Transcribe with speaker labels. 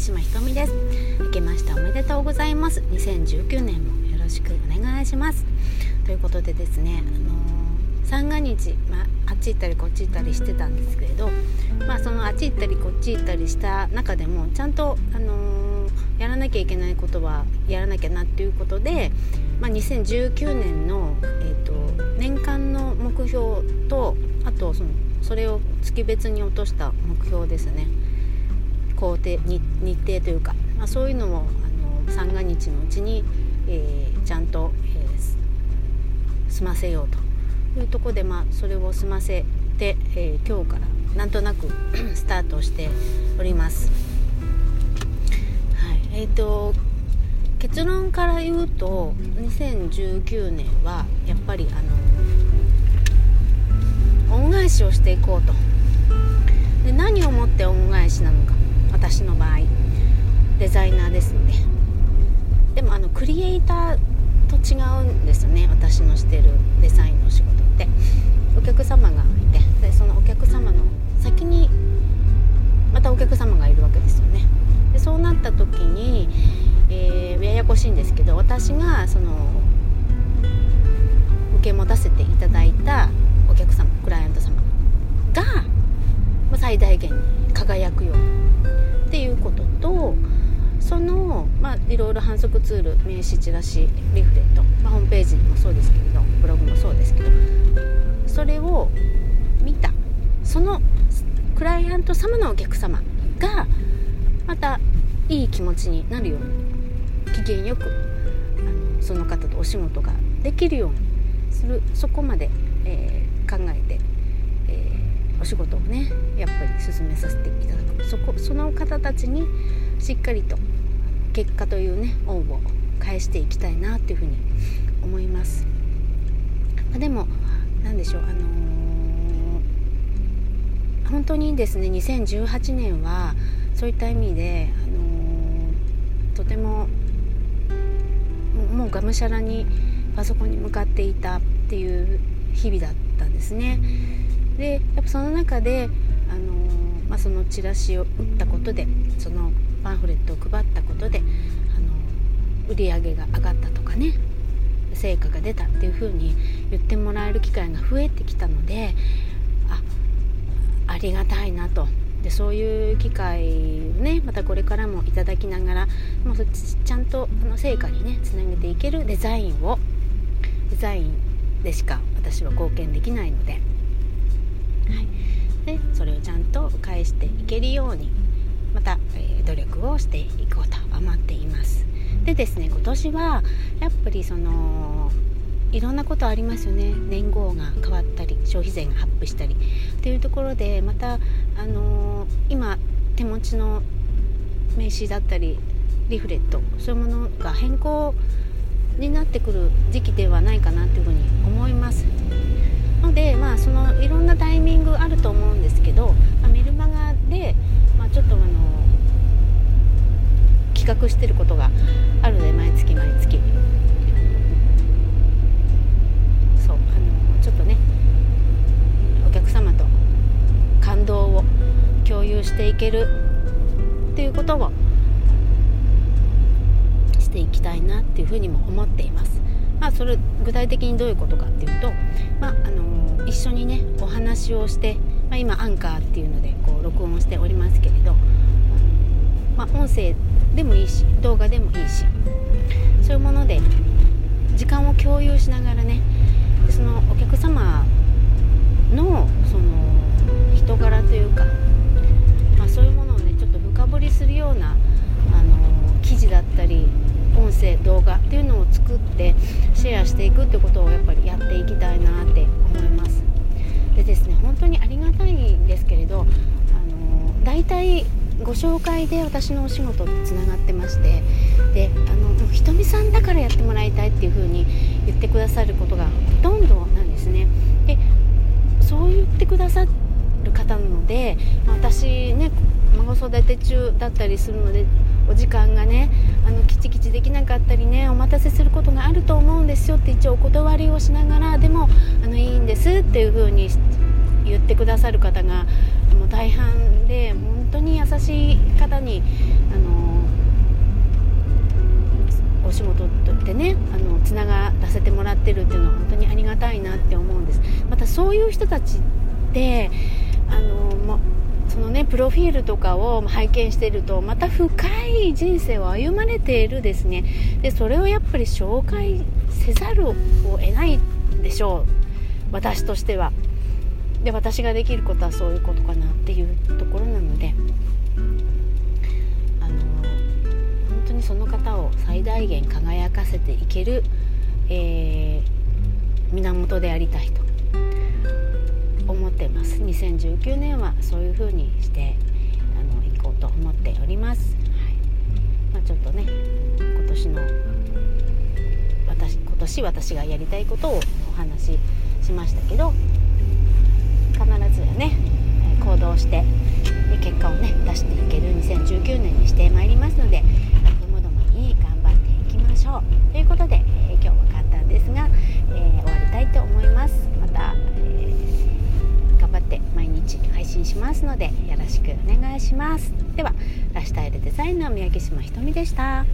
Speaker 1: 島ひとみです。明けましておめでとうございます。2019年もよろしくお願いします。ということでですねあの三が日、まあ、あっち行ったりこっち行ったりしてたんですけれど、まあ、そのあっち行ったりこっち行ったりした中でもちゃんと、あのー、やらなきゃいけないことはやらなきゃなっていうことで、まあ、2019年の、えーと、年間の目標とあとそのそれを月別に落とした目標ですね。工程日程というか、まあ、そういうのをあの三が日のうちに、えー、ちゃんと、えー、済ませようというとこで、まあ、それを済ませて、えー、今日からなんとなく スタートしております。はい。えーと、結論から言うと2019年はやっぱりあの恩返しをしていこうと。で何をもって恩返しなのか。私の場合デザイナーですので。でもあのクリエイターと違うんですよね私のしてるデザインの仕事って。お客様がいて。でそのお客様の先にまたお客様がいるわけですよね。でそうなった時に、えー、ややこしいんですけど私がその受け持たせていただいたお客様クライアント様が最大限に輝くようにろいろ反則ツール名刺チラシリフレット、まあ、ホームページもそうですけれどブログもそうですけどそれを見た。そのクライアント様のお客様がまたいい気持ちになるように機嫌よくあのその方とお仕事ができるようにする。そこまで、えー、考えて、えー、お仕事をねやっぱり進めさせていただく。そこその方たちにしっかりと結果というね恩を返していきたいなっていうふうに思います。までも何でしょうあのー、本当にですね2018年はそういった意味で、あのー、とてももうがむしゃらにパソコンに向かっていたっていう日々だったんですね。でやっぱその中で、あのー、まあ、そのチラシを打ったことでそのり上が上がったとかね成果が出たっていう風に言ってもらえる機会が増えてきたのであありがたいなと。でそういう機会をねまたこれからもいただきながらもうちちゃんとあの成果にねつなげていけるデザインをデザインでしか私は貢献できないので,、はい、でそれをちゃんと返していけるようにまた、えー、努力をしていこうと思っています。でですね今年はやっぱりそのいろんなことありますよね。年号が変わったり消費税がアップしたり。っていうところでまた、あのー、今手持ちの名刺だったりリフレットそういうものが変更になってくる時期ではないかなというふうに思います。のでまあそのいろんなタイミングあると思うんですけど、まあ、メルマガで、まあ、ちょっとあの企画してることがあるので毎月毎月そうあのちょっとねお客様と感動を共有していけるっていうことをしていきたいなっていうふうにも思っています。まあ、それ具体的にどういうことかっていうと、まあ、あの一緒にねお話をして、まあ、今アンカーっていうのでこう録音しておりますけれど、まあ、音声でもいいし動画でもいいしそういうもので時間を共有しながらねそのお客様のその人柄というか、まあ、そういうものをねちょっと深掘りするようなあの記事だったり音声動画っていうのを作ってシェアしていくってことをやっぱりやっていきたいなって思います。でですね本当にありがたいんですけれどあの大体ご紹介で私のお仕事つながってましてであのひとみさんだからやってもらいたいっていう風に言ってくださることがほとんどなんですね。でそう言ってくださる方なので私ね孫育て中だったりするのでお時間がねあのきちきちできなかったりねお待たせすることがあると思うんですよって一応お断りをしながらでもあのいいんですっていう風に言ってくださる方がも大半で本当に優しい方にあのお仕事でねあのつながらせてもらってるっていうのは本当にありがたいなって思うんです。またそういう人たちってあの、ま、そのねプロフィールとかを拝見してるとまた深い人生を歩まれているですね。でそれをやっぱり紹介せざるを得ないでしょう。私としては。で私ができることはそういうことかなっていうところなので。その方を最大限輝かせていける、えー、源でありたいと思ってます。2019年はそういう風にしてあの行こうと思っております、はい。まあ、ちょっとね今年の私今年私がやりたいことをお話ししましたけど必ずね行動して結果をね出していける2019年にしてまいりますのでますのでよろしくお願いします。ではライフスタイルデザインの三宅島ひとみでした。